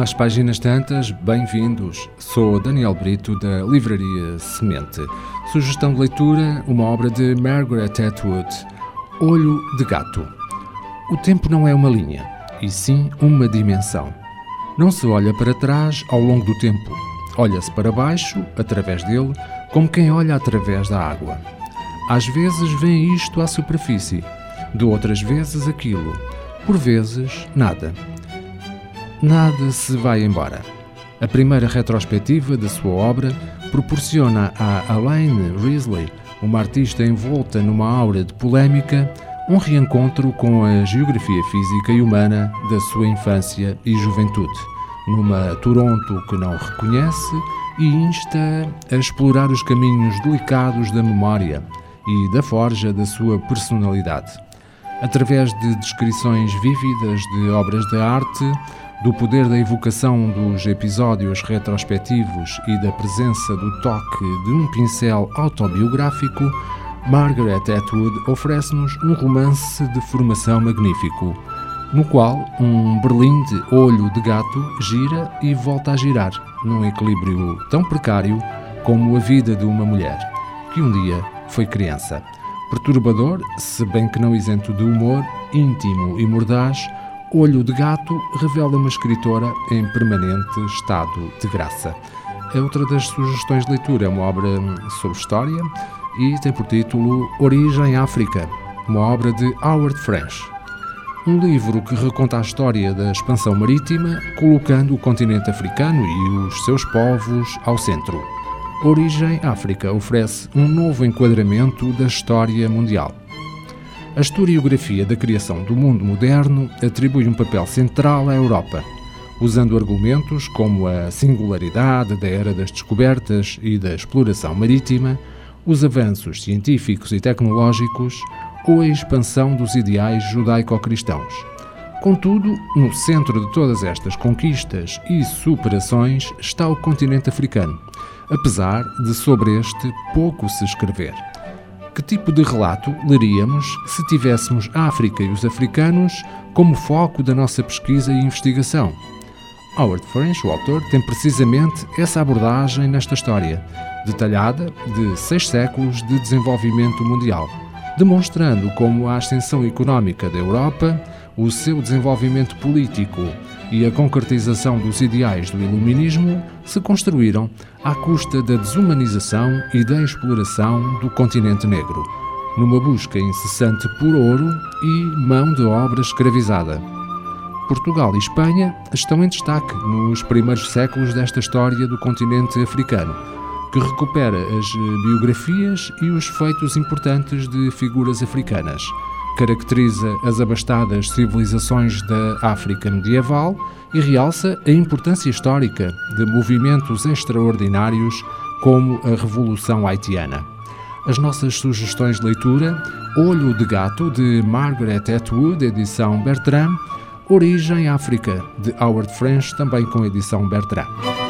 Às páginas tantas, bem-vindos. Sou Daniel Brito da Livraria Semente. Sugestão de leitura: uma obra de Margaret Atwood, Olho de Gato. O tempo não é uma linha, e sim uma dimensão. Não se olha para trás ao longo do tempo, olha-se para baixo, através dele, como quem olha através da água. Às vezes vem isto à superfície, de outras vezes aquilo, por vezes nada nada se vai embora. A primeira retrospectiva da sua obra proporciona a Elaine Risley, uma artista envolta numa aura de polémica, um reencontro com a geografia física e humana da sua infância e juventude, numa Toronto que não reconhece e insta a explorar os caminhos delicados da memória e da forja da sua personalidade. Através de descrições vívidas de obras de arte, do poder da evocação dos episódios retrospectivos e da presença do toque de um pincel autobiográfico, Margaret Atwood oferece-nos um romance de formação magnífico, no qual um Berlim de olho de gato gira e volta a girar, num equilíbrio tão precário como a vida de uma mulher, que um dia foi criança. Perturbador, se bem que não isento de humor, íntimo e mordaz, Olho de Gato revela uma escritora em permanente estado de graça. A outra das sugestões de leitura é uma obra sobre história e tem por título Origem África, uma obra de Howard French. Um livro que reconta a história da expansão marítima, colocando o continente africano e os seus povos ao centro. Origem África oferece um novo enquadramento da história mundial. A historiografia da criação do mundo moderno atribui um papel central à Europa, usando argumentos como a singularidade da era das descobertas e da exploração marítima, os avanços científicos e tecnológicos ou a expansão dos ideais judaico-cristãos. Contudo, no centro de todas estas conquistas e superações está o continente africano, apesar de sobre este pouco se escrever. Que tipo de relato leríamos se tivéssemos a África e os africanos como foco da nossa pesquisa e investigação? Howard French, o autor, tem precisamente essa abordagem nesta história, detalhada de seis séculos de desenvolvimento mundial, demonstrando como a ascensão económica da Europa, o seu desenvolvimento político e a concretização dos ideais do Iluminismo se construíram à custa da desumanização e da exploração do continente negro, numa busca incessante por ouro e mão de obra escravizada. Portugal e Espanha estão em destaque nos primeiros séculos desta história do continente africano, que recupera as biografias e os feitos importantes de figuras africanas caracteriza as abastadas civilizações da África medieval e realça a importância histórica de movimentos extraordinários como a Revolução Haitiana. As nossas sugestões de leitura: Olho de Gato, de Margaret Atwood, edição Bertrand, Origem África, de Howard French, também com edição Bertrand.